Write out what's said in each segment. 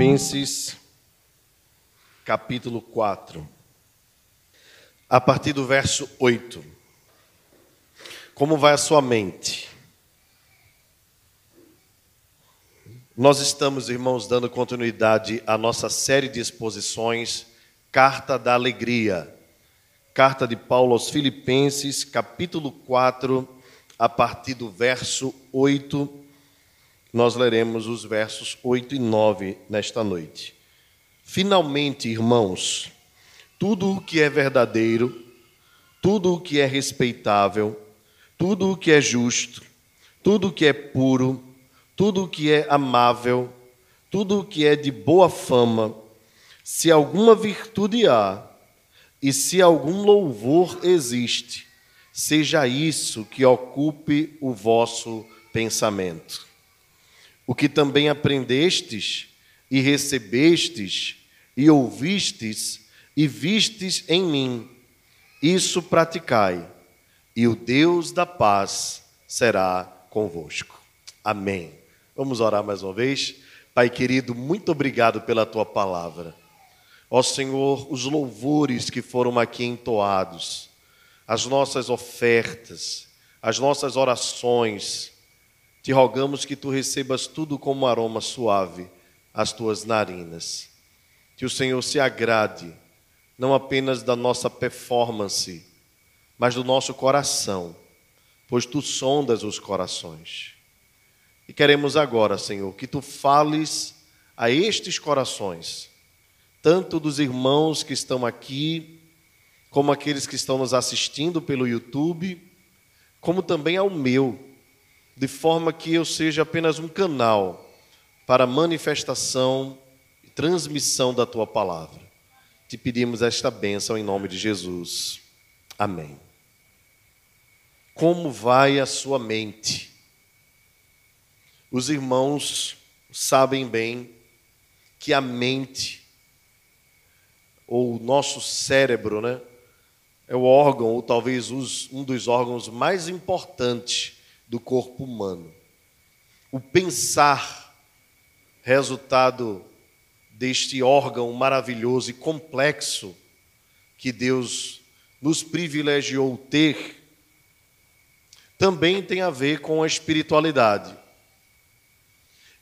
Filipenses, capítulo 4, a partir do verso 8. Como vai a sua mente? Nós estamos, irmãos, dando continuidade à nossa série de exposições, Carta da Alegria. Carta de Paulo aos Filipenses, capítulo 4, a partir do verso 8 nós leremos os versos 8 e 9 nesta noite. Finalmente, irmãos, tudo o que é verdadeiro, tudo o que é respeitável, tudo o que é justo, tudo o que é puro, tudo o que é amável, tudo o que é de boa fama, se alguma virtude há e se algum louvor existe, seja isso que ocupe o vosso pensamento o que também aprendestes e recebestes e ouvistes e vistes em mim, isso praticai, e o Deus da paz será convosco. Amém. Vamos orar mais uma vez. Pai querido, muito obrigado pela tua palavra. Ó Senhor, os louvores que foram aqui entoados, as nossas ofertas, as nossas orações, te rogamos que tu recebas tudo como aroma suave às tuas narinas. Que o Senhor se agrade, não apenas da nossa performance, mas do nosso coração, pois tu sondas os corações. E queremos agora, Senhor, que tu fales a estes corações, tanto dos irmãos que estão aqui, como aqueles que estão nos assistindo pelo YouTube, como também ao meu de forma que eu seja apenas um canal para manifestação e transmissão da tua palavra. Te pedimos esta bênção em nome de Jesus. Amém. Como vai a sua mente? Os irmãos sabem bem que a mente, ou o nosso cérebro, né, é o órgão, ou talvez um dos órgãos mais importantes do corpo humano. O pensar, resultado deste órgão maravilhoso e complexo que Deus nos privilegiou ter, também tem a ver com a espiritualidade.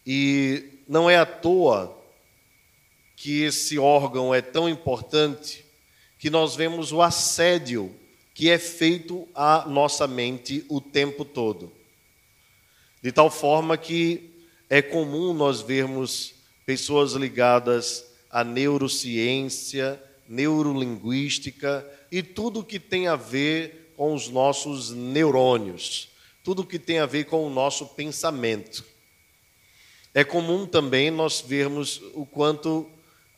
E não é à toa que esse órgão é tão importante que nós vemos o assédio que é feito à nossa mente o tempo todo. De tal forma que é comum nós vermos pessoas ligadas à neurociência, neurolinguística e tudo que tem a ver com os nossos neurônios, tudo que tem a ver com o nosso pensamento. É comum também nós vermos o quanto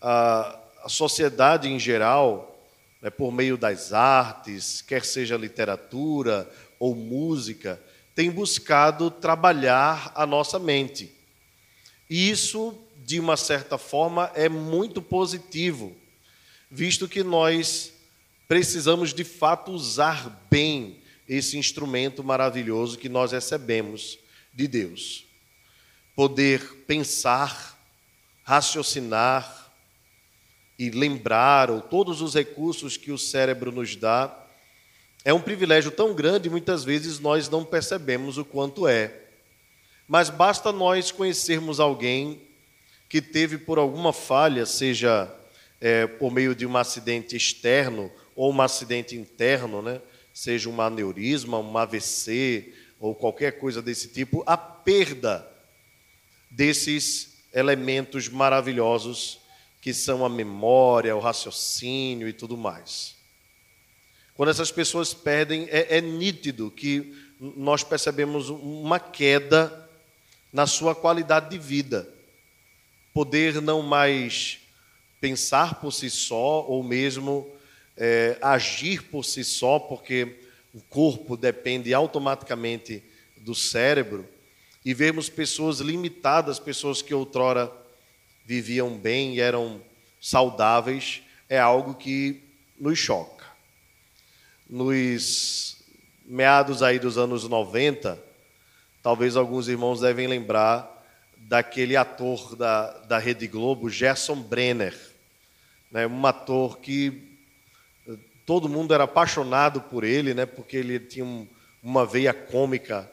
a, a sociedade em geral, né, por meio das artes, quer seja literatura ou música, tem buscado trabalhar a nossa mente. E isso, de uma certa forma, é muito positivo, visto que nós precisamos de fato usar bem esse instrumento maravilhoso que nós recebemos de Deus. Poder pensar, raciocinar e lembrar, ou todos os recursos que o cérebro nos dá, é um privilégio tão grande, muitas vezes nós não percebemos o quanto é. Mas basta nós conhecermos alguém que teve por alguma falha, seja é, por meio de um acidente externo ou um acidente interno, né? seja um aneurisma, um AVC ou qualquer coisa desse tipo, a perda desses elementos maravilhosos que são a memória, o raciocínio e tudo mais. Quando essas pessoas perdem, é, é nítido que nós percebemos uma queda na sua qualidade de vida. Poder não mais pensar por si só, ou mesmo é, agir por si só, porque o corpo depende automaticamente do cérebro, e vermos pessoas limitadas, pessoas que outrora viviam bem e eram saudáveis, é algo que nos choca nos meados aí dos anos 90, talvez alguns irmãos devem lembrar daquele ator da, da Rede Globo, Gerson Brenner. Né, um ator que eh, todo mundo era apaixonado por ele, né, porque ele tinha um, uma veia cômica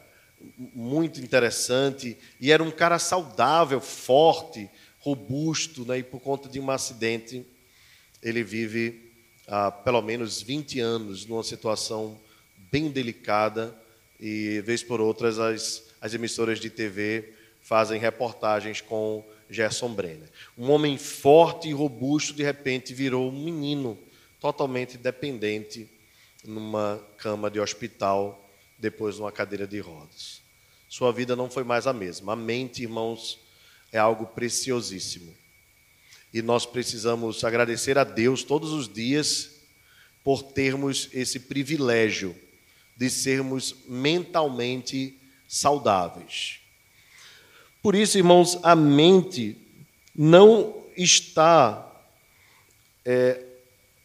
muito interessante e era um cara saudável, forte, robusto, né, e por conta de um acidente ele vive há pelo menos 20 anos numa situação bem delicada e, vez por outras, as, as emissoras de TV fazem reportagens com Gerson Brenner. Um homem forte e robusto, de repente, virou um menino totalmente dependente numa cama de hospital, depois numa cadeira de rodas. Sua vida não foi mais a mesma. A mente, irmãos, é algo preciosíssimo. E nós precisamos agradecer a Deus todos os dias por termos esse privilégio de sermos mentalmente saudáveis. Por isso, irmãos, a mente não está é,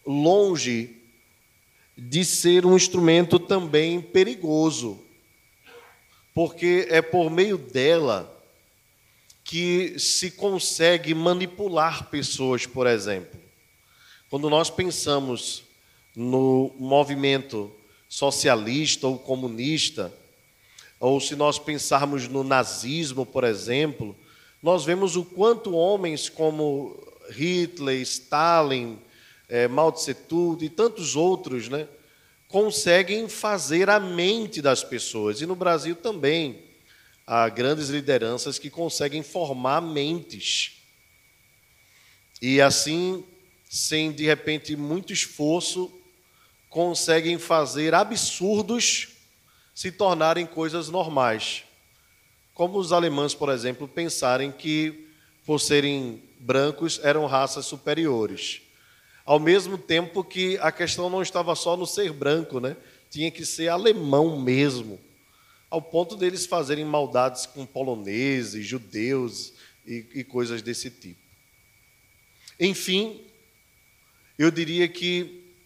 longe de ser um instrumento também perigoso, porque é por meio dela que se consegue manipular pessoas, por exemplo. Quando nós pensamos no movimento socialista ou comunista, ou se nós pensarmos no nazismo, por exemplo, nós vemos o quanto homens como Hitler, Stalin, é, Mao Tse Tung e tantos outros, né, conseguem fazer a mente das pessoas. E no Brasil também há grandes lideranças que conseguem formar mentes. E assim, sem de repente muito esforço, conseguem fazer absurdos se tornarem coisas normais. Como os alemães, por exemplo, pensarem que, por serem brancos, eram raças superiores. Ao mesmo tempo que a questão não estava só no ser branco, né? tinha que ser alemão mesmo, ao ponto deles fazerem maldades com poloneses, judeus e, e coisas desse tipo. Enfim, eu diria que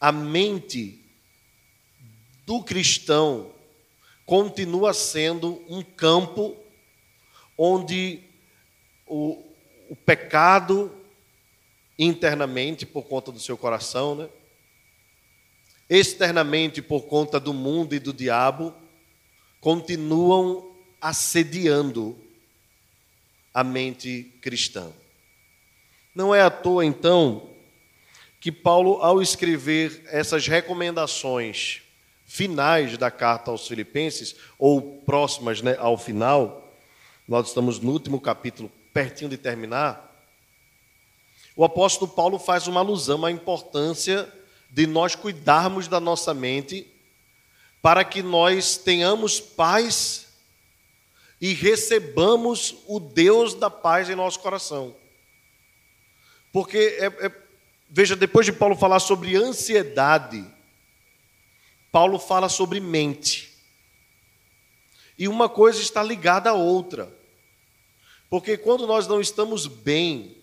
a mente do cristão continua sendo um campo onde o, o pecado internamente por conta do seu coração, né? externamente por conta do mundo e do diabo, continuam assediando a mente cristã. Não é à toa, então, que Paulo, ao escrever essas recomendações finais da carta aos Filipenses, ou próximas né, ao final, nós estamos no último capítulo, pertinho de terminar, o apóstolo Paulo faz uma alusão à importância de nós cuidarmos da nossa mente para que nós tenhamos paz e recebamos o Deus da paz em nosso coração. Porque, é, é, veja, depois de Paulo falar sobre ansiedade, Paulo fala sobre mente. E uma coisa está ligada à outra. Porque quando nós não estamos bem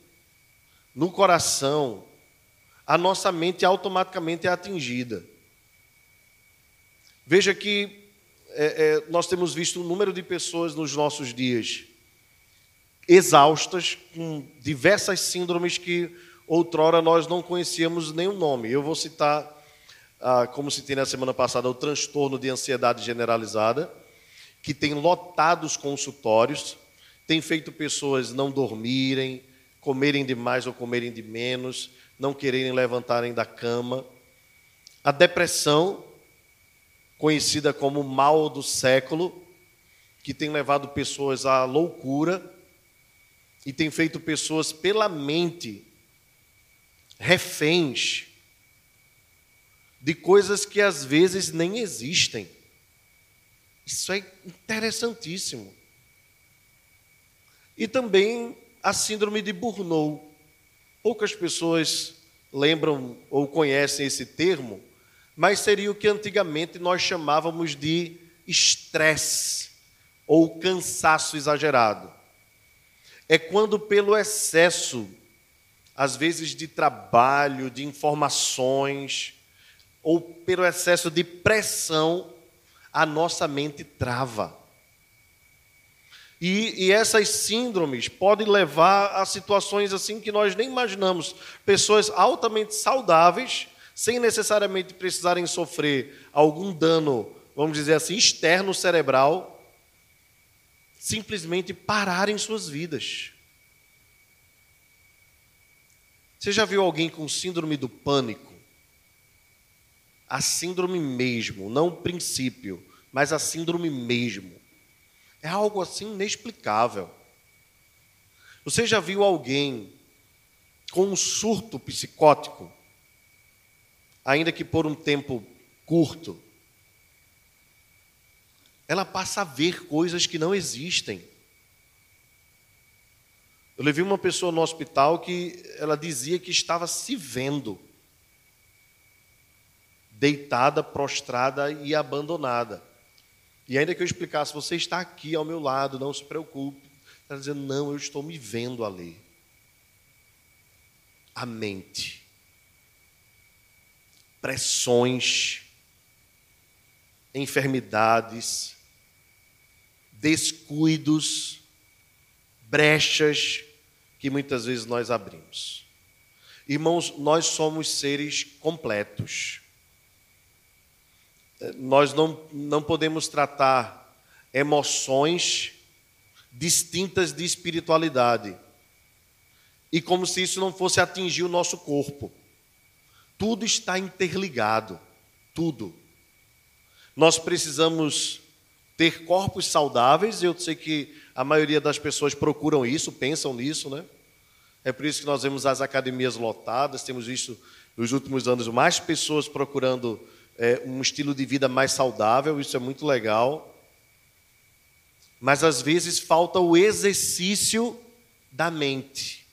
no coração, a nossa mente automaticamente é atingida. Veja que é, é, nós temos visto um número de pessoas nos nossos dias exaustas, com diversas síndromes que outrora nós não conhecíamos nenhum nome. Eu vou citar ah, como tem na semana passada, o transtorno de ansiedade generalizada, que tem lotado os consultórios, tem feito pessoas não dormirem, comerem demais ou comerem de menos, não quererem levantarem da cama. A depressão, conhecida como mal do século, que tem levado pessoas à loucura e tem feito pessoas pela mente reféns de coisas que às vezes nem existem. Isso é interessantíssimo. E também a síndrome de Burnout. Poucas pessoas lembram ou conhecem esse termo, mas seria o que antigamente nós chamávamos de estresse ou cansaço exagerado. É quando, pelo excesso, às vezes de trabalho, de informações, ou pelo excesso de pressão, a nossa mente trava. E, e, essas síndromes podem levar a situações assim que nós nem imaginamos. Pessoas altamente saudáveis, sem necessariamente precisarem sofrer algum dano, vamos dizer assim, externo cerebral, simplesmente pararem suas vidas. Você já viu alguém com síndrome do pânico? A síndrome mesmo, não o princípio, mas a síndrome mesmo. É algo assim inexplicável. Você já viu alguém com um surto psicótico, ainda que por um tempo curto? Ela passa a ver coisas que não existem. Eu levei uma pessoa no hospital que ela dizia que estava se vendo deitada, prostrada e abandonada. E ainda que eu explicasse, você está aqui ao meu lado, não se preocupe. Ela dizendo, não, eu estou me vendo ali. A mente. Pressões, enfermidades, descuidos, brechas que muitas vezes nós abrimos. Irmãos, nós somos seres completos. Nós não, não podemos tratar emoções distintas de espiritualidade. E como se isso não fosse atingir o nosso corpo. Tudo está interligado. Tudo. Nós precisamos ter corpos saudáveis, eu sei que a maioria das pessoas procuram isso, pensam nisso, né? É por isso que nós vemos as academias lotadas, temos visto nos últimos anos mais pessoas procurando é, um estilo de vida mais saudável, isso é muito legal. Mas às vezes falta o exercício da mente.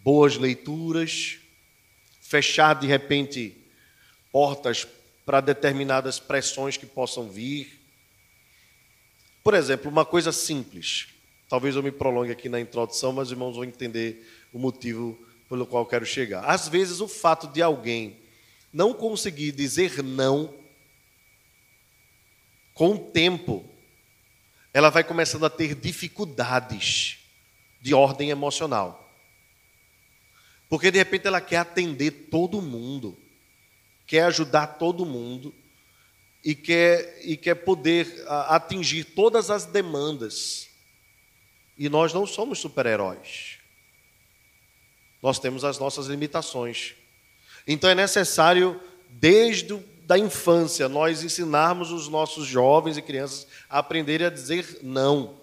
Boas leituras, fechar de repente portas para determinadas pressões que possam vir. Por exemplo, uma coisa simples. Talvez eu me prolongue aqui na introdução, mas os irmãos vão entender o motivo pelo qual quero chegar. Às vezes, o fato de alguém não conseguir dizer não, com o tempo, ela vai começando a ter dificuldades de ordem emocional. Porque de repente ela quer atender todo mundo, quer ajudar todo mundo e quer, e quer poder atingir todas as demandas. E nós não somos super-heróis. Nós temos as nossas limitações. Então é necessário, desde a infância, nós ensinarmos os nossos jovens e crianças a aprenderem a dizer não.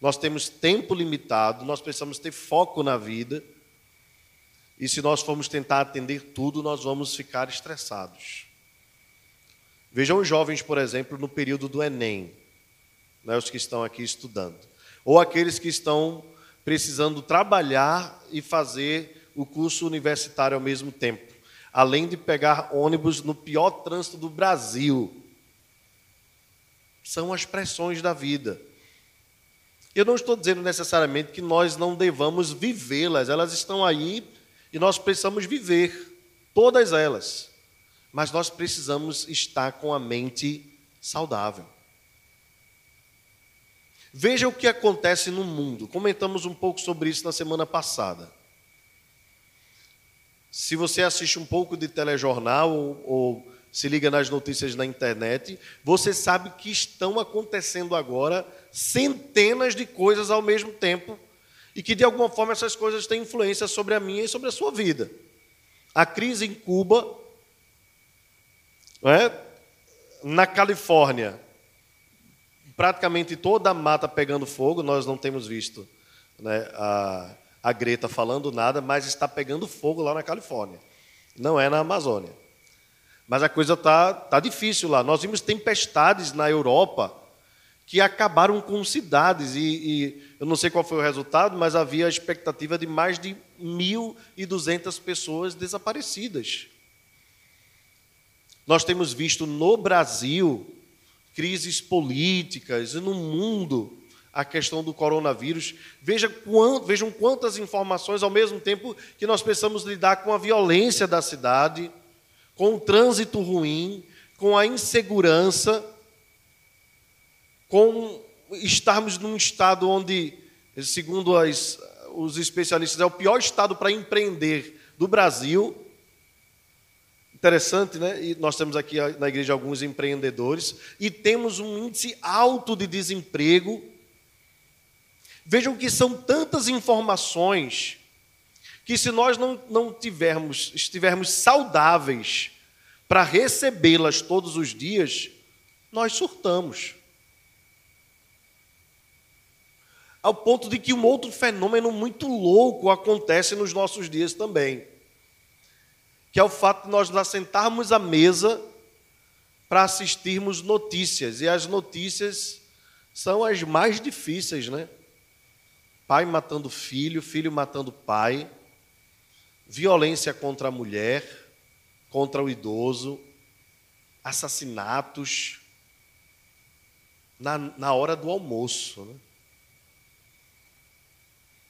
Nós temos tempo limitado, nós precisamos ter foco na vida. E se nós formos tentar atender tudo, nós vamos ficar estressados. Vejam os jovens, por exemplo, no período do Enem, né, os que estão aqui estudando, ou aqueles que estão precisando trabalhar e fazer o curso universitário ao mesmo tempo, além de pegar ônibus no pior trânsito do Brasil. São as pressões da vida. Eu não estou dizendo necessariamente que nós não devamos vivê-las, elas estão aí e nós precisamos viver todas elas. Mas nós precisamos estar com a mente saudável. Veja o que acontece no mundo. Comentamos um pouco sobre isso na semana passada. Se você assiste um pouco de telejornal ou, ou se liga nas notícias na internet, você sabe que estão acontecendo agora centenas de coisas ao mesmo tempo e que de alguma forma essas coisas têm influência sobre a minha e sobre a sua vida. A crise em Cuba, é? na Califórnia, praticamente toda a mata pegando fogo, nós não temos visto né, a, a Greta falando nada, mas está pegando fogo lá na Califórnia. Não é na Amazônia. Mas a coisa está tá difícil lá. Nós vimos tempestades na Europa que acabaram com cidades. E, e, eu não sei qual foi o resultado, mas havia a expectativa de mais de 1.200 pessoas desaparecidas. Nós temos visto no Brasil crises políticas e no mundo a questão do coronavírus. Veja vejam quantas informações ao mesmo tempo que nós precisamos lidar com a violência da cidade, com o trânsito ruim, com a insegurança, com estarmos num estado onde, segundo as, os especialistas, é o pior estado para empreender do Brasil. Interessante, né? E nós temos aqui na igreja alguns empreendedores e temos um índice alto de desemprego. Vejam que são tantas informações que se nós não, não tivermos, estivermos saudáveis para recebê-las todos os dias, nós surtamos. Ao ponto de que um outro fenômeno muito louco acontece nos nossos dias também, que é o fato de nós nos assentarmos à mesa para assistirmos notícias, e as notícias são as mais difíceis, né? Pai matando filho, filho matando pai, violência contra a mulher, contra o idoso, assassinatos na, na hora do almoço. Né?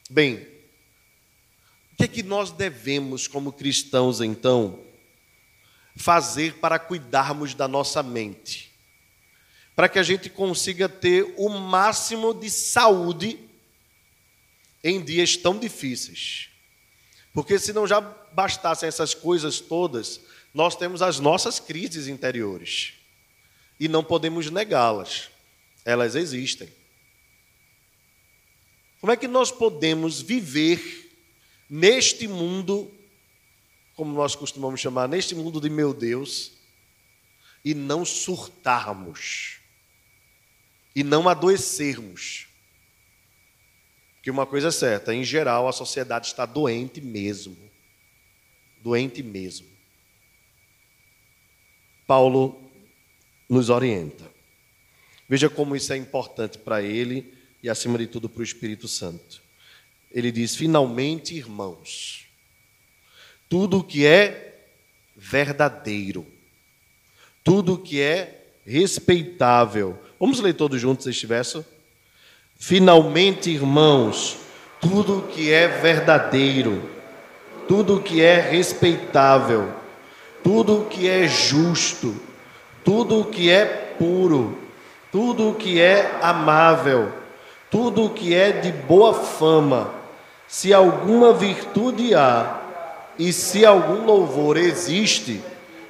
Bem, o que é que nós devemos, como cristãos, então, fazer para cuidarmos da nossa mente? Para que a gente consiga ter o máximo de saúde em dias tão difíceis. Porque se não já bastassem essas coisas todas, nós temos as nossas crises interiores e não podemos negá-las, elas existem. Como é que nós podemos viver neste mundo, como nós costumamos chamar, neste mundo de meu Deus, e não surtarmos, e não adoecermos? Porque uma coisa é certa, em geral a sociedade está doente mesmo. Doente mesmo. Paulo nos orienta. Veja como isso é importante para ele e, acima de tudo, para o Espírito Santo. Ele diz: finalmente, irmãos, tudo que é verdadeiro, tudo que é respeitável. Vamos ler todos juntos este verso? Finalmente, irmãos, tudo que é verdadeiro, tudo que é respeitável, tudo o que é justo, tudo o que é puro, tudo o que é amável, tudo o que é de boa fama, se alguma virtude há e se algum louvor existe,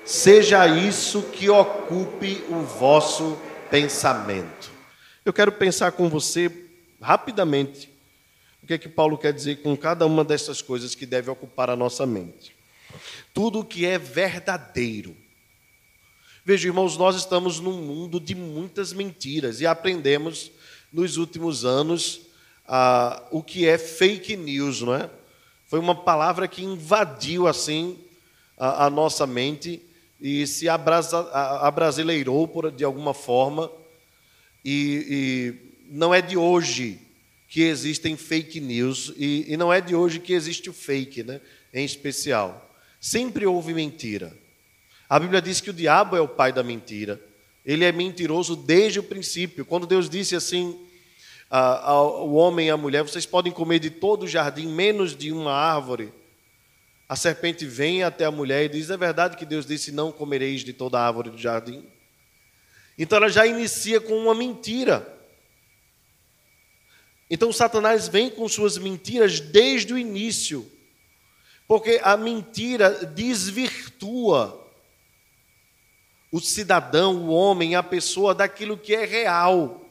seja isso que ocupe o vosso pensamento. Eu quero pensar com você rapidamente o que é que Paulo quer dizer com cada uma dessas coisas que deve ocupar a nossa mente tudo que é verdadeiro. Veja, irmãos, nós estamos num mundo de muitas mentiras e aprendemos nos últimos anos ah, o que é fake news, não é? Foi uma palavra que invadiu assim a, a nossa mente e se abrasa, abrasileirou por, de alguma forma. E, e, não é de hoje que existem fake news e, e não é de hoje que existe o fake, né? Em especial. Sempre houve mentira. A Bíblia diz que o diabo é o pai da mentira. Ele é mentiroso desde o princípio. Quando Deus disse assim ao homem e à mulher: Vocês podem comer de todo o jardim, menos de uma árvore. A serpente vem até a mulher e diz: É verdade que Deus disse: Não comereis de toda a árvore do jardim? Então ela já inicia com uma mentira. Então Satanás vem com suas mentiras desde o início. Porque a mentira desvirtua o cidadão, o homem, a pessoa daquilo que é real.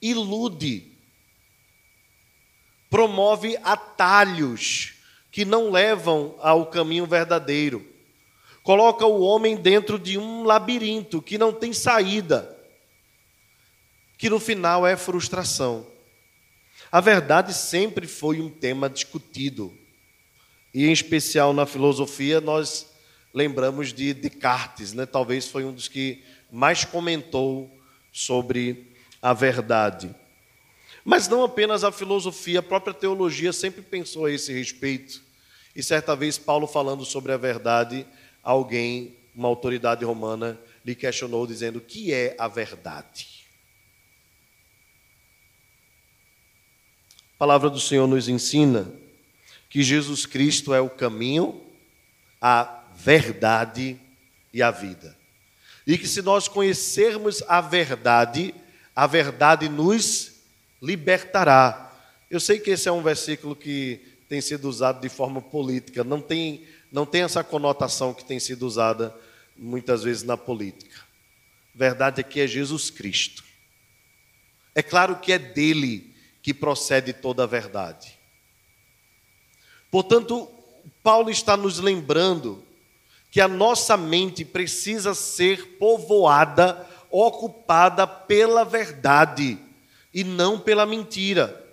Ilude. Promove atalhos que não levam ao caminho verdadeiro. Coloca o homem dentro de um labirinto que não tem saída, que no final é frustração. A verdade sempre foi um tema discutido e em especial na filosofia, nós lembramos de Descartes, né? talvez foi um dos que mais comentou sobre a verdade. Mas não apenas a filosofia, a própria teologia sempre pensou a esse respeito. E certa vez, Paulo, falando sobre a verdade, alguém, uma autoridade romana, lhe questionou, dizendo: O que é a verdade? A palavra do Senhor nos ensina que Jesus Cristo é o caminho, a verdade e a vida. E que se nós conhecermos a verdade, a verdade nos libertará. Eu sei que esse é um versículo que tem sido usado de forma política, não tem, não tem essa conotação que tem sido usada muitas vezes na política. Verdade é que é Jesus Cristo. É claro que é dele que procede toda a verdade. Portanto, Paulo está nos lembrando que a nossa mente precisa ser povoada, ocupada pela verdade e não pela mentira.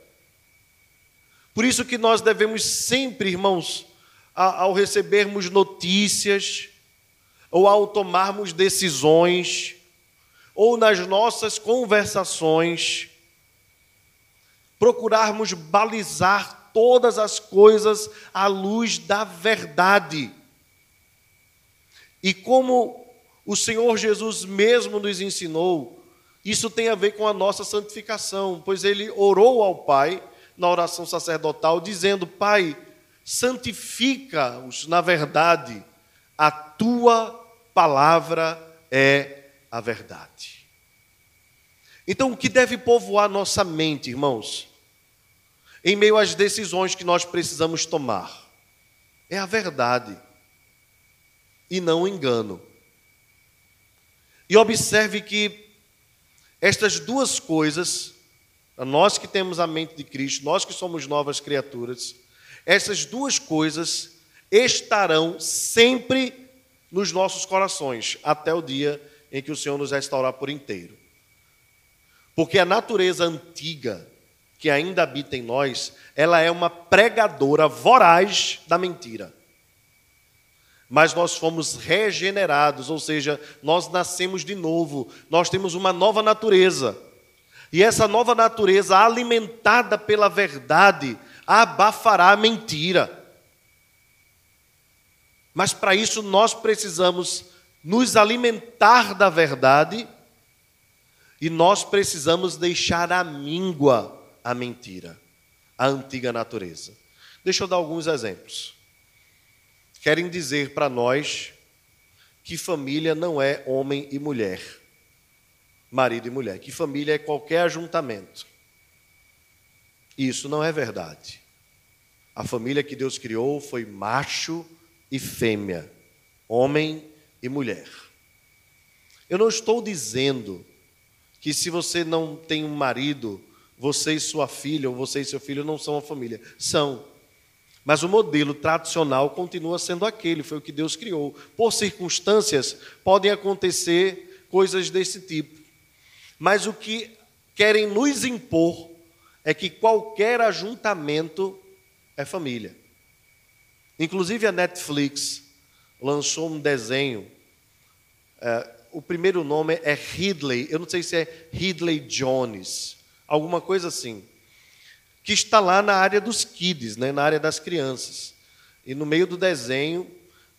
Por isso que nós devemos sempre, irmãos, ao recebermos notícias, ou ao tomarmos decisões, ou nas nossas conversações, procurarmos balizar todas as coisas à luz da verdade. E como o Senhor Jesus mesmo nos ensinou, isso tem a ver com a nossa santificação, pois ele orou ao Pai na oração sacerdotal, dizendo: Pai, santifica-os na verdade, a tua palavra é a verdade. Então, o que deve povoar nossa mente, irmãos, em meio às decisões que nós precisamos tomar, é a verdade e não engano. E observe que estas duas coisas nós que temos a mente de Cristo, nós que somos novas criaturas, essas duas coisas estarão sempre nos nossos corações, até o dia em que o Senhor nos restaurar por inteiro. Porque a natureza antiga que ainda habita em nós, ela é uma pregadora voraz da mentira. Mas nós fomos regenerados, ou seja, nós nascemos de novo, nós temos uma nova natureza. E essa nova natureza, alimentada pela verdade, abafará a mentira. Mas para isso nós precisamos nos alimentar da verdade e nós precisamos deixar a míngua a mentira, a antiga natureza. Deixa eu dar alguns exemplos. Querem dizer para nós que família não é homem e mulher marido e mulher, que família é qualquer ajuntamento. Isso não é verdade. A família que Deus criou foi macho e fêmea, homem e mulher. Eu não estou dizendo que se você não tem um marido, você e sua filha, ou você e seu filho não são uma família. São. Mas o modelo tradicional continua sendo aquele, foi o que Deus criou. Por circunstâncias, podem acontecer coisas desse tipo. Mas o que querem nos impor é que qualquer ajuntamento é família. Inclusive a Netflix lançou um desenho. É, o primeiro nome é Ridley, eu não sei se é Ridley Jones, alguma coisa assim, que está lá na área dos kids, né, na área das crianças. E no meio do desenho,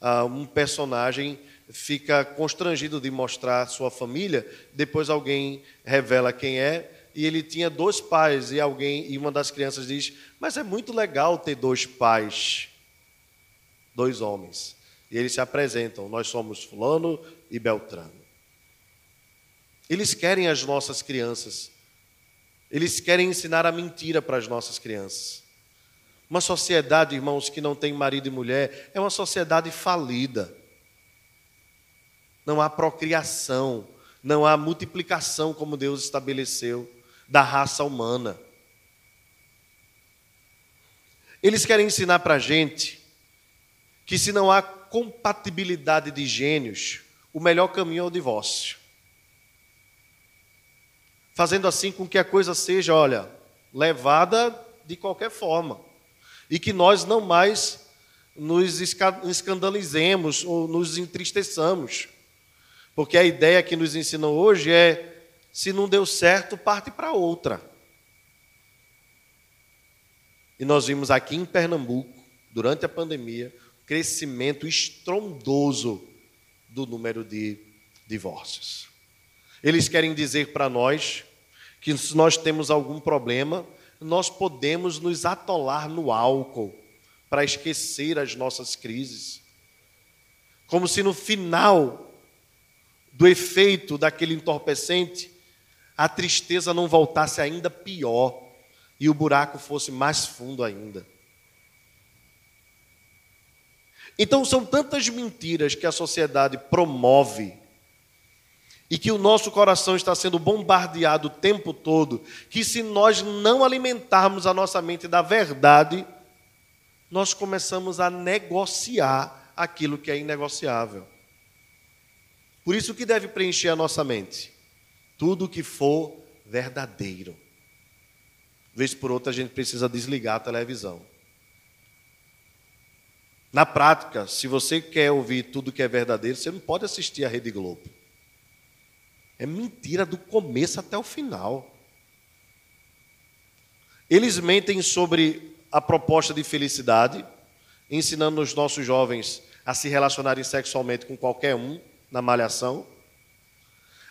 uh, um personagem fica constrangido de mostrar sua família, depois alguém revela quem é, e ele tinha dois pais, e alguém, e uma das crianças diz: Mas é muito legal ter dois pais, dois homens. E eles se apresentam: Nós somos Fulano e Beltrano. Eles querem as nossas crianças, eles querem ensinar a mentira para as nossas crianças. Uma sociedade, irmãos, que não tem marido e mulher, é uma sociedade falida não há procriação, não há multiplicação como Deus estabeleceu da raça humana. Eles querem ensinar para a gente que se não há compatibilidade de gênios, o melhor caminho é o divórcio. Fazendo assim com que a coisa seja, olha, levada de qualquer forma. E que nós não mais nos escandalizemos ou nos entristeçamos. Porque a ideia que nos ensinam hoje é: se não deu certo, parte para outra. E nós vimos aqui em Pernambuco, durante a pandemia, crescimento estrondoso do número de divórcios. Eles querem dizer para nós que se nós temos algum problema, nós podemos nos atolar no álcool para esquecer as nossas crises. Como se no final do efeito daquele entorpecente, a tristeza não voltasse ainda pior e o buraco fosse mais fundo ainda. Então são tantas mentiras que a sociedade promove e que o nosso coração está sendo bombardeado o tempo todo, que se nós não alimentarmos a nossa mente da verdade, nós começamos a negociar aquilo que é inegociável. Por isso que deve preencher a nossa mente? Tudo que for verdadeiro. Vez por outra a gente precisa desligar a televisão. Na prática, se você quer ouvir tudo que é verdadeiro, você não pode assistir a Rede Globo. É mentira do começo até o final. Eles mentem sobre a proposta de felicidade, ensinando os nossos jovens a se relacionarem sexualmente com qualquer um na malhação.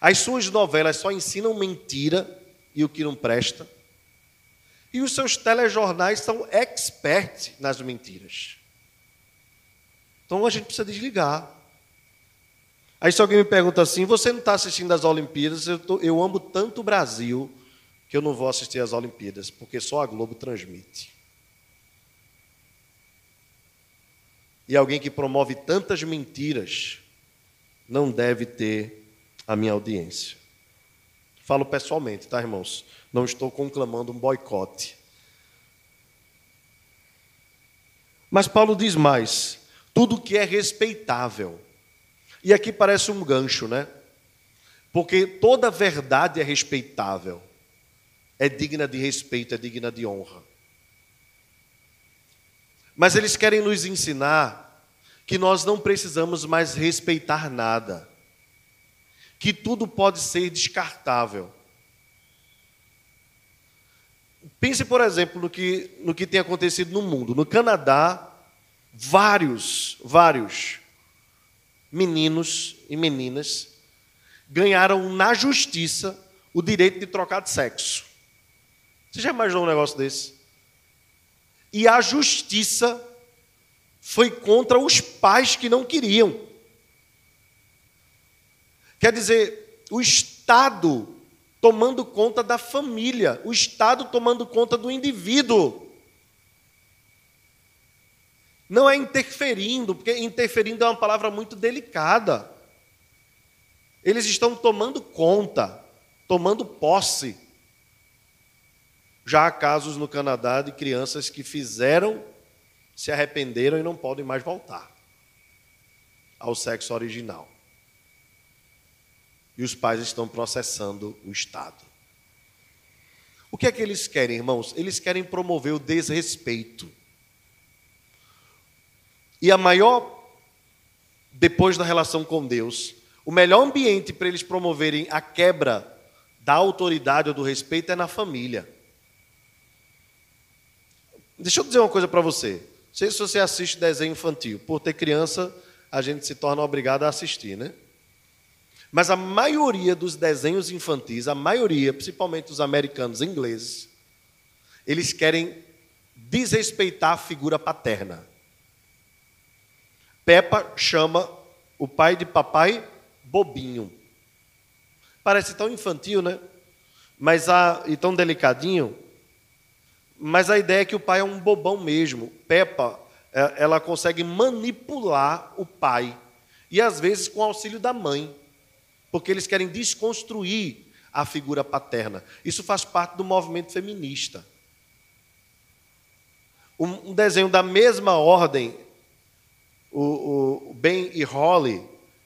As suas novelas só ensinam mentira e o que não presta. E os seus telejornais são expert nas mentiras. Então a gente precisa desligar. Aí se alguém me pergunta assim, você não está assistindo às Olimpíadas? Eu, tô, eu amo tanto o Brasil que eu não vou assistir às Olimpíadas, porque só a Globo transmite. E alguém que promove tantas mentiras não deve ter a minha audiência. Falo pessoalmente, tá, irmãos? Não estou conclamando um boicote. Mas Paulo diz mais: tudo que é respeitável. E aqui parece um gancho, né? Porque toda verdade é respeitável, é digna de respeito, é digna de honra. Mas eles querem nos ensinar que nós não precisamos mais respeitar nada, que tudo pode ser descartável. Pense, por exemplo, no que, no que tem acontecido no mundo. No Canadá, vários, vários meninos e meninas ganharam na justiça o direito de trocar de sexo. Você já imaginou um negócio desse? E a justiça foi contra os pais que não queriam. Quer dizer, o Estado tomando conta da família, o Estado tomando conta do indivíduo. Não é interferindo, porque interferindo é uma palavra muito delicada. Eles estão tomando conta, tomando posse. Já há casos no Canadá de crianças que fizeram, se arrependeram e não podem mais voltar ao sexo original. E os pais estão processando o Estado. O que é que eles querem, irmãos? Eles querem promover o desrespeito e a maior, depois da relação com Deus, o melhor ambiente para eles promoverem a quebra da autoridade ou do respeito é na família. Deixa eu dizer uma coisa para você. Não sei se você assiste desenho infantil. Por ter criança, a gente se torna obrigado a assistir, né? Mas a maioria dos desenhos infantis, a maioria, principalmente os americanos ingleses, eles querem desrespeitar a figura paterna. Peppa chama o pai de papai bobinho. Parece tão infantil, né? Mas a, e tão delicadinho. Mas a ideia é que o pai é um bobão mesmo. Peppa, é, ela consegue manipular o pai. E às vezes com auxílio da mãe. Porque eles querem desconstruir a figura paterna. Isso faz parte do movimento feminista. Um desenho da mesma ordem o, o Ben e Holly,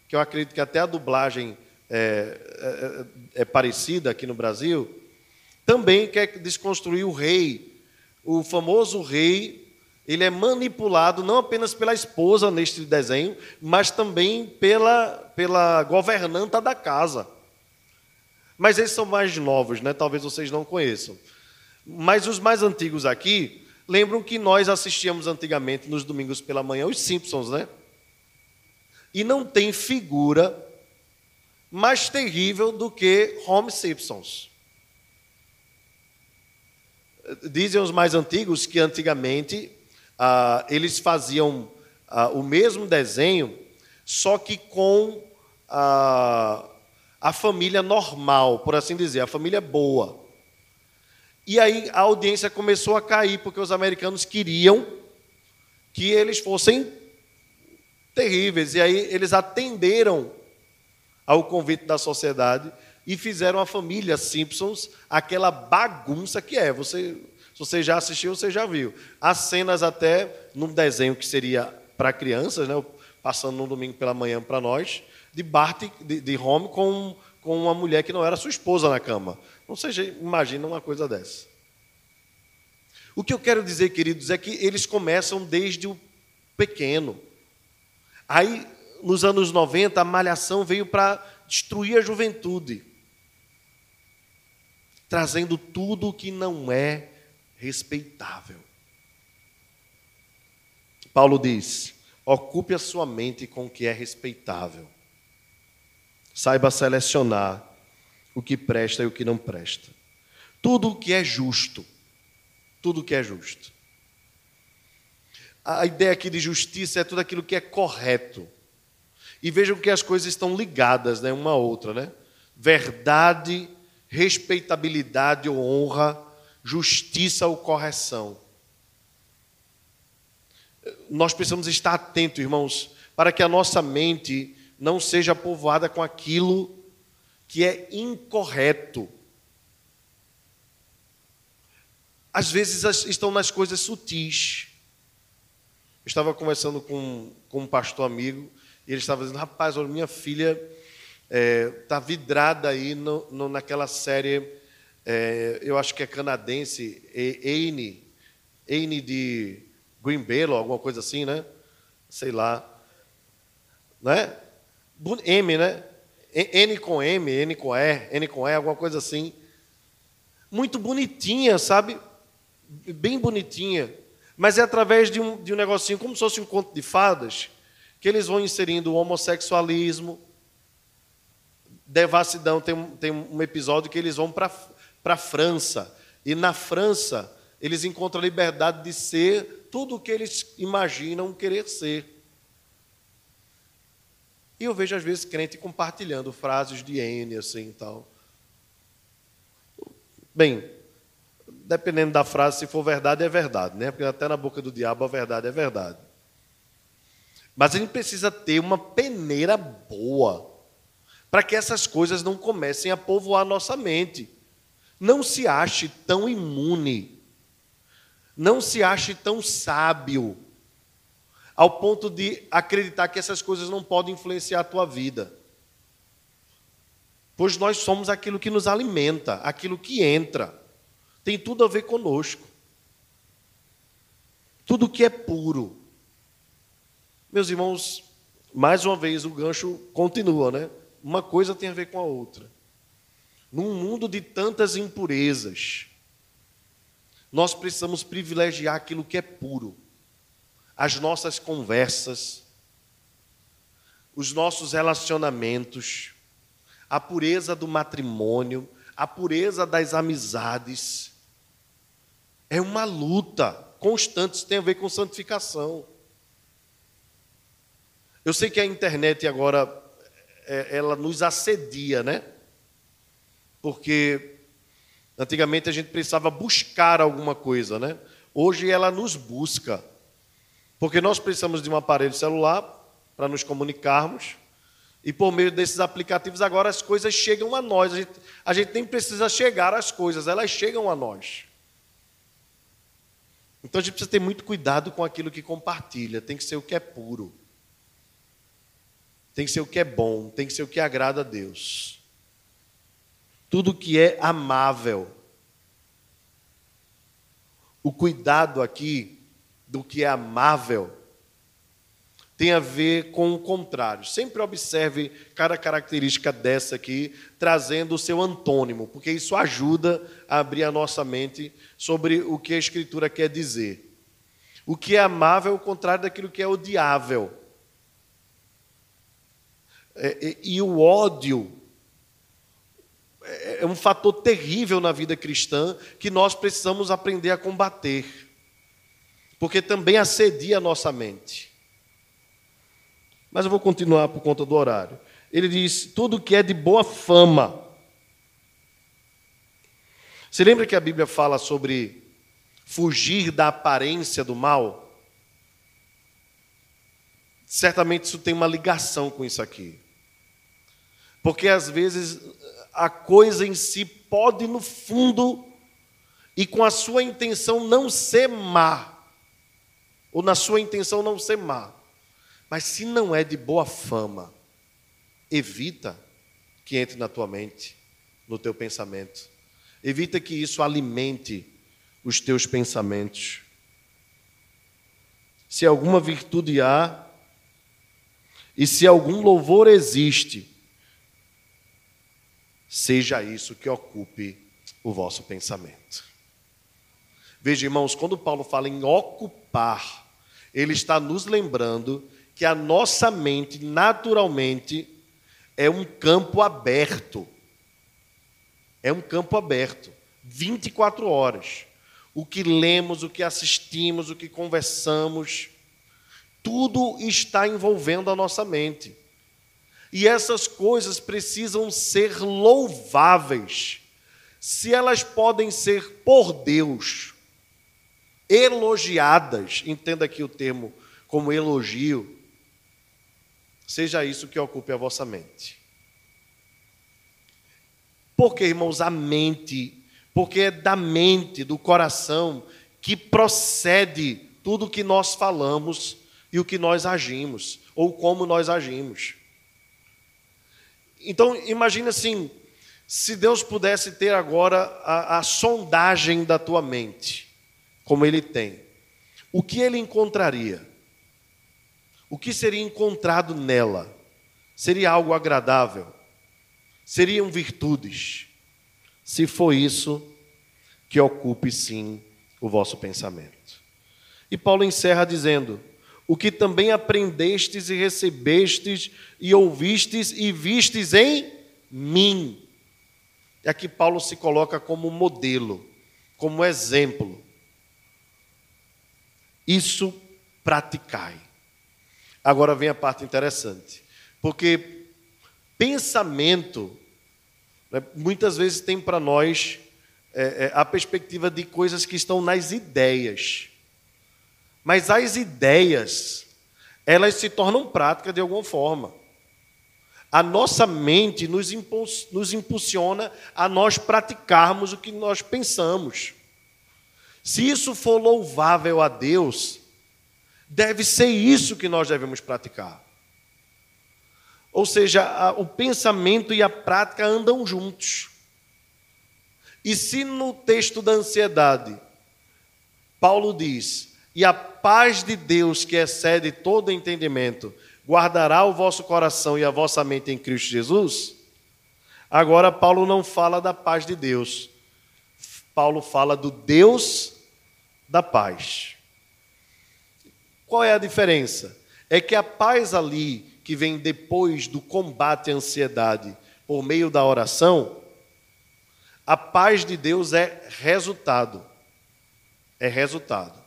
que eu acredito que até a dublagem é, é, é, parecida aqui no Brasil, também quer desconstruir o rei. O famoso rei, ele é manipulado não apenas pela esposa neste desenho, mas também pela, pela governanta da casa. Mas esses são mais novos, né? talvez vocês não conheçam. Mas os mais antigos aqui, lembram que nós assistíamos antigamente nos domingos pela manhã os Simpsons, né? E não tem figura mais terrível do que Homer Simpsons. Dizem os mais antigos que antigamente ah, eles faziam ah, o mesmo desenho, só que com ah, a família normal, por assim dizer, a família boa. E aí a audiência começou a cair, porque os americanos queriam que eles fossem terríveis. E aí eles atenderam ao convite da sociedade e fizeram a família Simpsons aquela bagunça que é. Você, se você já assistiu, você já viu. As cenas até num desenho que seria para crianças, né, passando no domingo pela manhã para nós, de Bart, de, de Home, com, com uma mulher que não era sua esposa na cama. Não seja, imagina uma coisa dessa. O que eu quero dizer, queridos, é que eles começam desde o pequeno. Aí, nos anos 90, a malhação veio para destruir a juventude, trazendo tudo o que não é respeitável. Paulo diz: ocupe a sua mente com o que é respeitável. Saiba selecionar o que presta e o que não presta. Tudo o que é justo. Tudo o que é justo. A ideia aqui de justiça é tudo aquilo que é correto. E vejam que as coisas estão ligadas, né, uma à outra, né? Verdade, respeitabilidade ou honra, justiça ou correção. Nós precisamos estar atentos, irmãos, para que a nossa mente não seja povoada com aquilo que é incorreto. Às vezes estão nas coisas sutis. Eu estava conversando com, com um pastor amigo e ele estava dizendo: Rapaz, olha, minha filha está é, tá vidrada aí no, no, naquela série, é, eu acho que é canadense, Anne, Anne de Greenbelt, alguma coisa assim, né? Sei lá. Né? M, né? N com M, N com E, N com E, alguma coisa assim. Muito bonitinha, sabe? Bem bonitinha. Mas é através de um, de um negocinho, como se fosse um conto de fadas, que eles vão inserindo o homossexualismo, devassidão. Tem, tem um episódio que eles vão para a França, e na França eles encontram a liberdade de ser tudo o que eles imaginam querer ser. E eu vejo às vezes crente compartilhando frases de N assim e tal. Bem, dependendo da frase, se for verdade, é verdade, né? Porque até na boca do diabo a verdade é verdade. Mas a gente precisa ter uma peneira boa para que essas coisas não comecem a povoar nossa mente. Não se ache tão imune, não se ache tão sábio, ao ponto de acreditar que essas coisas não podem influenciar a tua vida. Pois nós somos aquilo que nos alimenta, aquilo que entra. Tem tudo a ver conosco. Tudo que é puro, meus irmãos, mais uma vez o gancho continua, né? Uma coisa tem a ver com a outra. Num mundo de tantas impurezas, nós precisamos privilegiar aquilo que é puro. As nossas conversas, os nossos relacionamentos, a pureza do matrimônio, a pureza das amizades. É uma luta constante, isso tem a ver com santificação. Eu sei que a internet agora é, ela nos assedia, né? Porque antigamente a gente precisava buscar alguma coisa, né? Hoje ela nos busca. Porque nós precisamos de um aparelho celular para nos comunicarmos. E por meio desses aplicativos, agora as coisas chegam a nós. A gente, a gente nem precisa chegar às coisas, elas chegam a nós. Então a gente precisa ter muito cuidado com aquilo que compartilha, tem que ser o que é puro tem que ser o que é bom, tem que ser o que agrada a Deus. Tudo que é amável. O cuidado aqui do que é amável tem a ver com o contrário. Sempre observe cada característica dessa aqui, trazendo o seu antônimo, porque isso ajuda a abrir a nossa mente sobre o que a Escritura quer dizer. O que é amável é o contrário daquilo que é odiável. É, e o ódio é um fator terrível na vida cristã que nós precisamos aprender a combater, porque também assedia a nossa mente. Mas eu vou continuar por conta do horário. ele diz: tudo que é de boa fama. Você lembra que a Bíblia fala sobre fugir da aparência do mal? Certamente isso tem uma ligação com isso aqui. Porque às vezes a coisa em si pode, no fundo, e com a sua intenção não ser má, ou na sua intenção não ser má, mas se não é de boa fama, evita que entre na tua mente, no teu pensamento. Evita que isso alimente os teus pensamentos. Se alguma virtude há, e se algum louvor existe, seja isso que ocupe o vosso pensamento. Veja, irmãos, quando Paulo fala em ocupar, ele está nos lembrando que a nossa mente, naturalmente, é um campo aberto. É um campo aberto, 24 horas. O que lemos, o que assistimos, o que conversamos, tudo está envolvendo a nossa mente. E essas coisas precisam ser louváveis. Se elas podem ser por Deus, elogiadas, entenda aqui o termo como elogio, Seja isso que ocupe a vossa mente. Porque, irmãos, a mente, porque é da mente, do coração, que procede tudo o que nós falamos e o que nós agimos, ou como nós agimos. Então, imagine assim: se Deus pudesse ter agora a, a sondagem da tua mente, como Ele tem, o que Ele encontraria? o que seria encontrado nela? Seria algo agradável? Seriam virtudes? Se for isso, que ocupe sim o vosso pensamento. E Paulo encerra dizendo: O que também aprendestes e recebestes e ouvistes e vistes em mim. E aqui Paulo se coloca como modelo, como exemplo. Isso praticai. Agora vem a parte interessante, porque pensamento né, muitas vezes tem para nós é, é, a perspectiva de coisas que estão nas ideias, mas as ideias elas se tornam práticas de alguma forma. A nossa mente nos, nos impulsiona a nós praticarmos o que nós pensamos. Se isso for louvável a Deus, Deve ser isso que nós devemos praticar. Ou seja, o pensamento e a prática andam juntos. E se no texto da ansiedade, Paulo diz: E a paz de Deus, que excede todo entendimento, guardará o vosso coração e a vossa mente em Cristo Jesus. Agora, Paulo não fala da paz de Deus, Paulo fala do Deus da paz. Qual é a diferença? É que a paz ali, que vem depois do combate à ansiedade, por meio da oração, a paz de Deus é resultado. É resultado.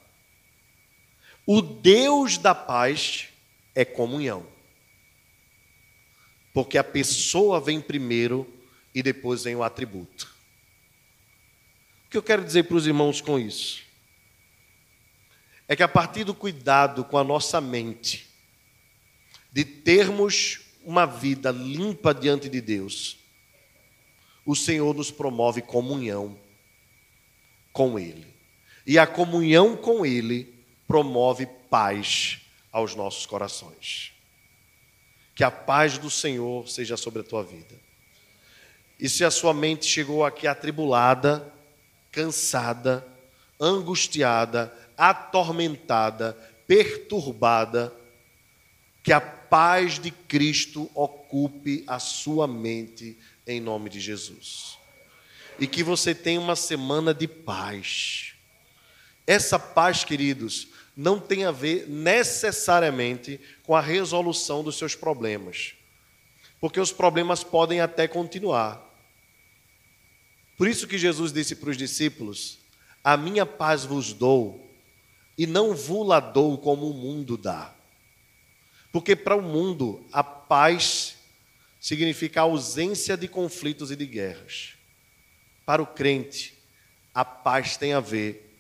O Deus da paz é comunhão. Porque a pessoa vem primeiro e depois vem o atributo. Que eu quero dizer para os irmãos com isso? é que a partir do cuidado com a nossa mente, de termos uma vida limpa diante de Deus, o Senhor nos promove comunhão com Ele. E a comunhão com Ele promove paz aos nossos corações. Que a paz do Senhor seja sobre a tua vida. E se a sua mente chegou aqui atribulada, cansada, angustiada, atormentada, perturbada, que a paz de Cristo ocupe a sua mente em nome de Jesus. E que você tenha uma semana de paz. Essa paz, queridos, não tem a ver necessariamente com a resolução dos seus problemas, porque os problemas podem até continuar. Por isso que Jesus disse para os discípulos: A minha paz vos dou, e não vula dou como o mundo dá. Porque para o mundo a paz significa ausência de conflitos e de guerras. Para o crente, a paz tem a ver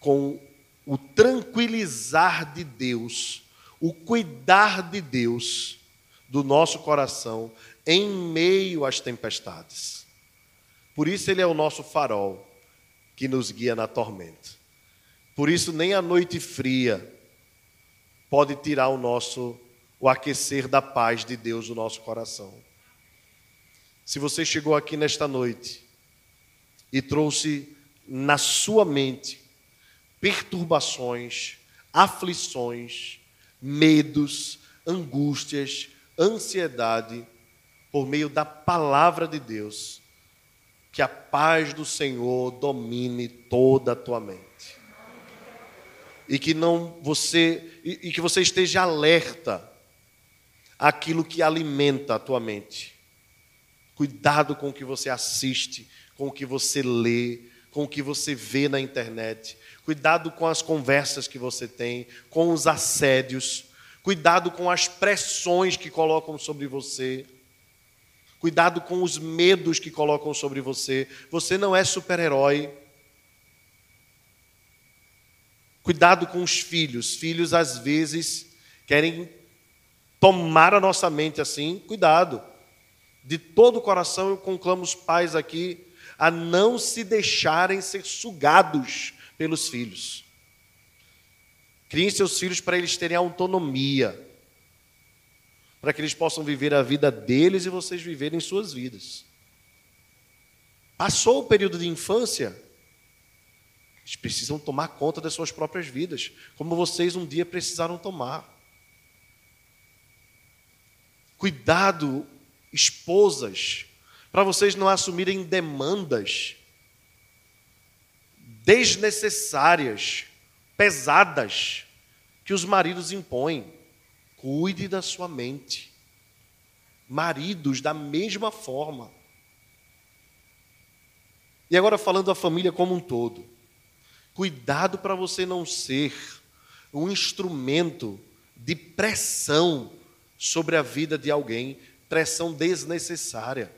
com o tranquilizar de Deus, o cuidar de Deus do nosso coração em meio às tempestades. Por isso, Ele é o nosso farol que nos guia na tormenta. Por isso, nem a noite fria pode tirar o nosso o aquecer da paz de Deus no nosso coração. Se você chegou aqui nesta noite e trouxe na sua mente perturbações, aflições, medos, angústias, ansiedade, por meio da palavra de Deus, que a paz do Senhor domine toda a tua mente. E que não você e, e que você esteja alerta àquilo que alimenta a tua mente. Cuidado com o que você assiste, com o que você lê, com o que você vê na internet. Cuidado com as conversas que você tem, com os assédios. Cuidado com as pressões que colocam sobre você. Cuidado com os medos que colocam sobre você. Você não é super-herói. Cuidado com os filhos. Filhos, às vezes, querem tomar a nossa mente assim, cuidado. De todo o coração eu conclamo os pais aqui a não se deixarem ser sugados pelos filhos. Criem seus filhos para eles terem autonomia, para que eles possam viver a vida deles e vocês viverem suas vidas. Passou o período de infância, eles precisam tomar conta das suas próprias vidas, como vocês um dia precisaram tomar. Cuidado, esposas, para vocês não assumirem demandas desnecessárias, pesadas, que os maridos impõem. Cuide da sua mente. Maridos, da mesma forma. E agora, falando da família como um todo. Cuidado para você não ser um instrumento de pressão sobre a vida de alguém, pressão desnecessária.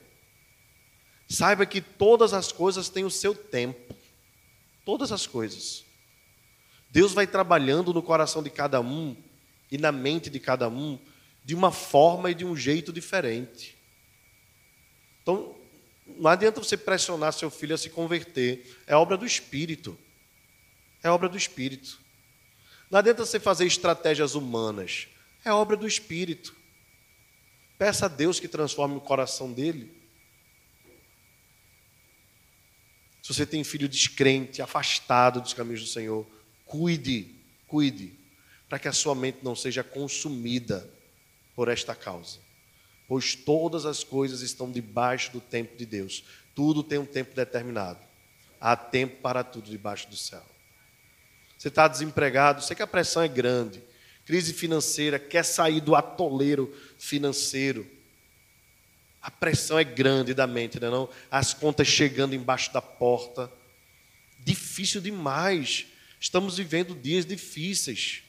Saiba que todas as coisas têm o seu tempo. Todas as coisas. Deus vai trabalhando no coração de cada um e na mente de cada um de uma forma e de um jeito diferente. Então, não adianta você pressionar seu filho a se converter. É obra do Espírito. É obra do Espírito. Não adianta você fazer estratégias humanas. É obra do Espírito. Peça a Deus que transforme o coração dele. Se você tem filho descrente, afastado dos caminhos do Senhor, cuide, cuide, para que a sua mente não seja consumida por esta causa. Pois todas as coisas estão debaixo do tempo de Deus. Tudo tem um tempo determinado. Há tempo para tudo debaixo do céu. Você está desempregado, sei que a pressão é grande crise financeira, quer sair do atoleiro financeiro. A pressão é grande da mente, não é não? As contas chegando embaixo da porta. Difícil demais. Estamos vivendo dias difíceis.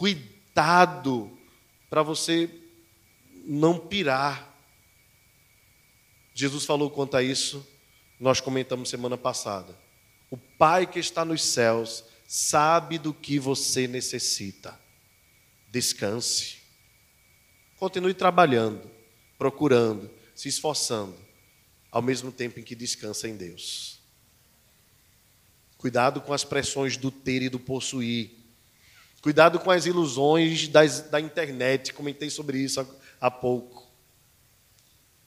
Cuidado para você não pirar. Jesus falou quanto a isso, nós comentamos semana passada. O Pai que está nos céus sabe do que você necessita. Descanse. Continue trabalhando, procurando, se esforçando, ao mesmo tempo em que descansa em Deus. Cuidado com as pressões do ter e do possuir. Cuidado com as ilusões das, da internet, comentei sobre isso há, há pouco.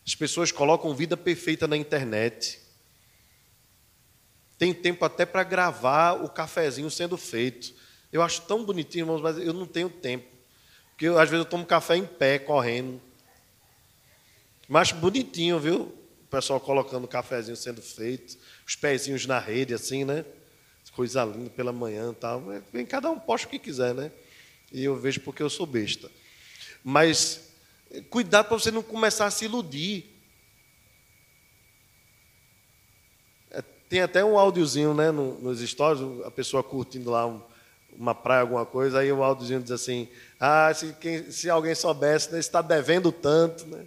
As pessoas colocam vida perfeita na internet tem tempo até para gravar o cafezinho sendo feito. Eu acho tão bonitinho, irmãos, mas eu não tenho tempo. Porque eu, às vezes eu tomo café em pé, correndo. Mas bonitinho, viu? O pessoal colocando o cafezinho sendo feito, os pezinhos na rede, assim, né? Coisa linda pela manhã tal. Vem cada um posta o que quiser, né? E eu vejo porque eu sou besta. Mas cuidado para você não começar a se iludir. Tem até um áudiozinho né, nos stories, a pessoa curtindo lá um, uma praia, alguma coisa, aí o Aldozinho diz assim: Ah, se, quem, se alguém soubesse, né, está devendo tanto. Né?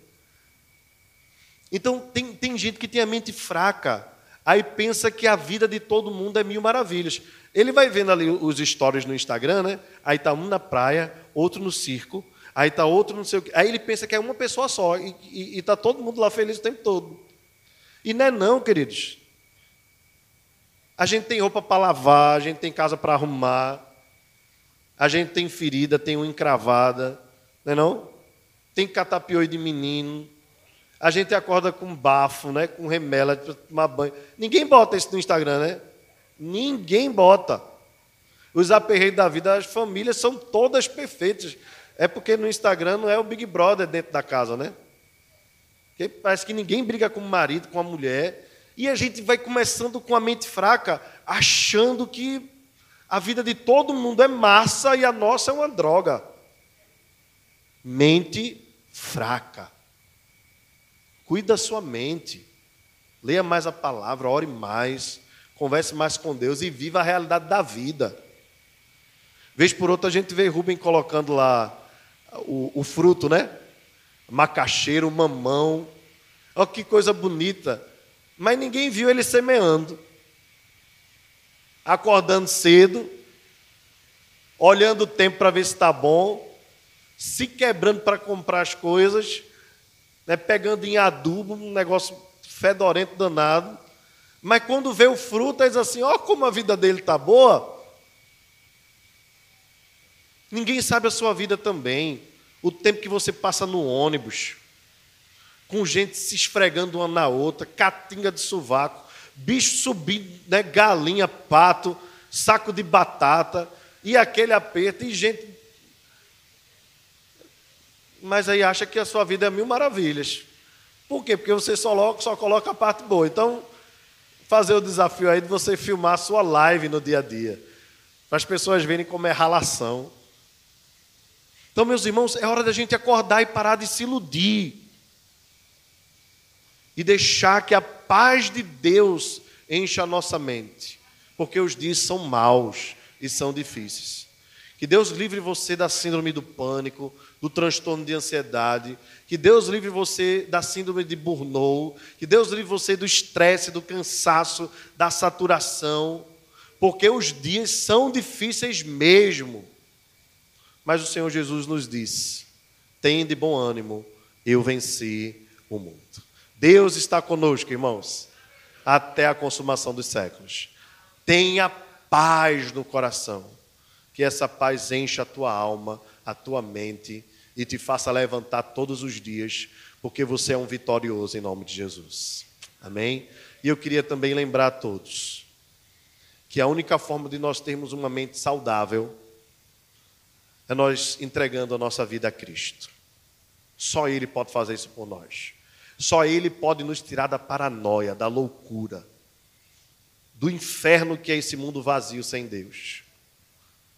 Então, tem, tem gente que tem a mente fraca, aí pensa que a vida de todo mundo é mil maravilhas. Ele vai vendo ali os stories no Instagram, né? Aí está um na praia, outro no circo, aí está outro não sei o quê. Aí ele pensa que é uma pessoa só, e está todo mundo lá feliz o tempo todo. E não é não, queridos. A gente tem roupa para lavar, a gente tem casa para arrumar, a gente tem ferida, tem uma encravada, não é não? Tem catapioi de menino, a gente acorda com bafo, né? com remela para tomar banho. Ninguém bota isso no Instagram, né? Ninguém bota. Os aperreios da vida, as famílias são todas perfeitas. É porque no Instagram não é o Big Brother dentro da casa, né? Porque parece que ninguém briga com o marido, com a mulher. E a gente vai começando com a mente fraca, achando que a vida de todo mundo é massa e a nossa é uma droga. Mente fraca. Cuide da sua mente. Leia mais a palavra, ore mais, converse mais com Deus e viva a realidade da vida. Vez por outra a gente vê Rubem colocando lá o, o fruto, né? Macaxeiro, mamão. Olha que coisa bonita. Mas ninguém viu ele semeando. Acordando cedo, olhando o tempo para ver se está bom, se quebrando para comprar as coisas né, pegando em adubo, um negócio fedorento danado. Mas quando vê o fruto, diz assim: ó, como a vida dele está boa. Ninguém sabe a sua vida também. O tempo que você passa no ônibus, com gente se esfregando uma na outra, catinga de sovaco, bicho subindo, né, galinha, pato, saco de batata, e aquele aperto, e gente mas aí acha que a sua vida é mil maravilhas. Por quê? Porque você só coloca, só coloca a parte boa. Então, fazer o desafio aí de você filmar a sua live no dia a dia. Para as pessoas verem como é ralação. Então, meus irmãos, é hora da gente acordar e parar de se iludir. E deixar que a paz de Deus encha a nossa mente. Porque os dias são maus e são difíceis. Que Deus livre você da síndrome do pânico, do transtorno de ansiedade, que Deus livre você da síndrome de burnout, que Deus livre você do estresse, do cansaço, da saturação, porque os dias são difíceis mesmo. Mas o Senhor Jesus nos diz: tem de bom ânimo, eu venci o mundo. Deus está conosco, irmãos, até a consumação dos séculos. Tenha paz no coração, que essa paz encha a tua alma a tua mente e te faça levantar todos os dias, porque você é um vitorioso em nome de Jesus. Amém? E eu queria também lembrar a todos que a única forma de nós termos uma mente saudável é nós entregando a nossa vida a Cristo. Só Ele pode fazer isso por nós. Só Ele pode nos tirar da paranoia, da loucura, do inferno que é esse mundo vazio sem Deus.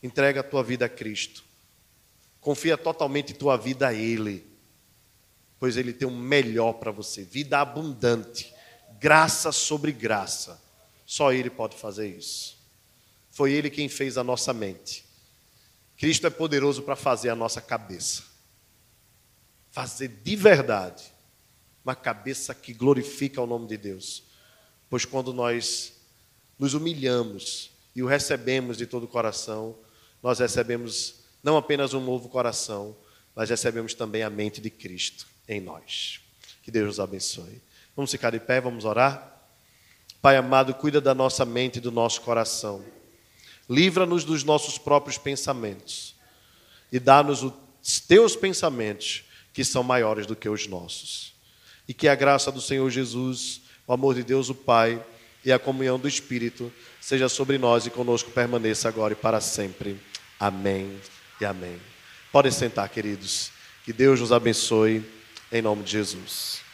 Entrega a tua vida a Cristo. Confia totalmente tua vida a Ele, pois Ele tem o melhor para você vida abundante, graça sobre graça. Só Ele pode fazer isso. Foi Ele quem fez a nossa mente. Cristo é poderoso para fazer a nossa cabeça. Fazer de verdade uma cabeça que glorifica o nome de Deus. Pois quando nós nos humilhamos e o recebemos de todo o coração, nós recebemos não apenas um novo coração, mas recebemos também a mente de Cristo em nós. Que Deus nos abençoe. Vamos ficar de pé, vamos orar? Pai amado, cuida da nossa mente e do nosso coração. Livra-nos dos nossos próprios pensamentos e dá-nos os teus pensamentos que são maiores do que os nossos. E que a graça do Senhor Jesus, o amor de Deus o Pai e a comunhão do Espírito seja sobre nós e conosco permaneça agora e para sempre. Amém e amém. Podem sentar, queridos. Que Deus nos abençoe, em nome de Jesus.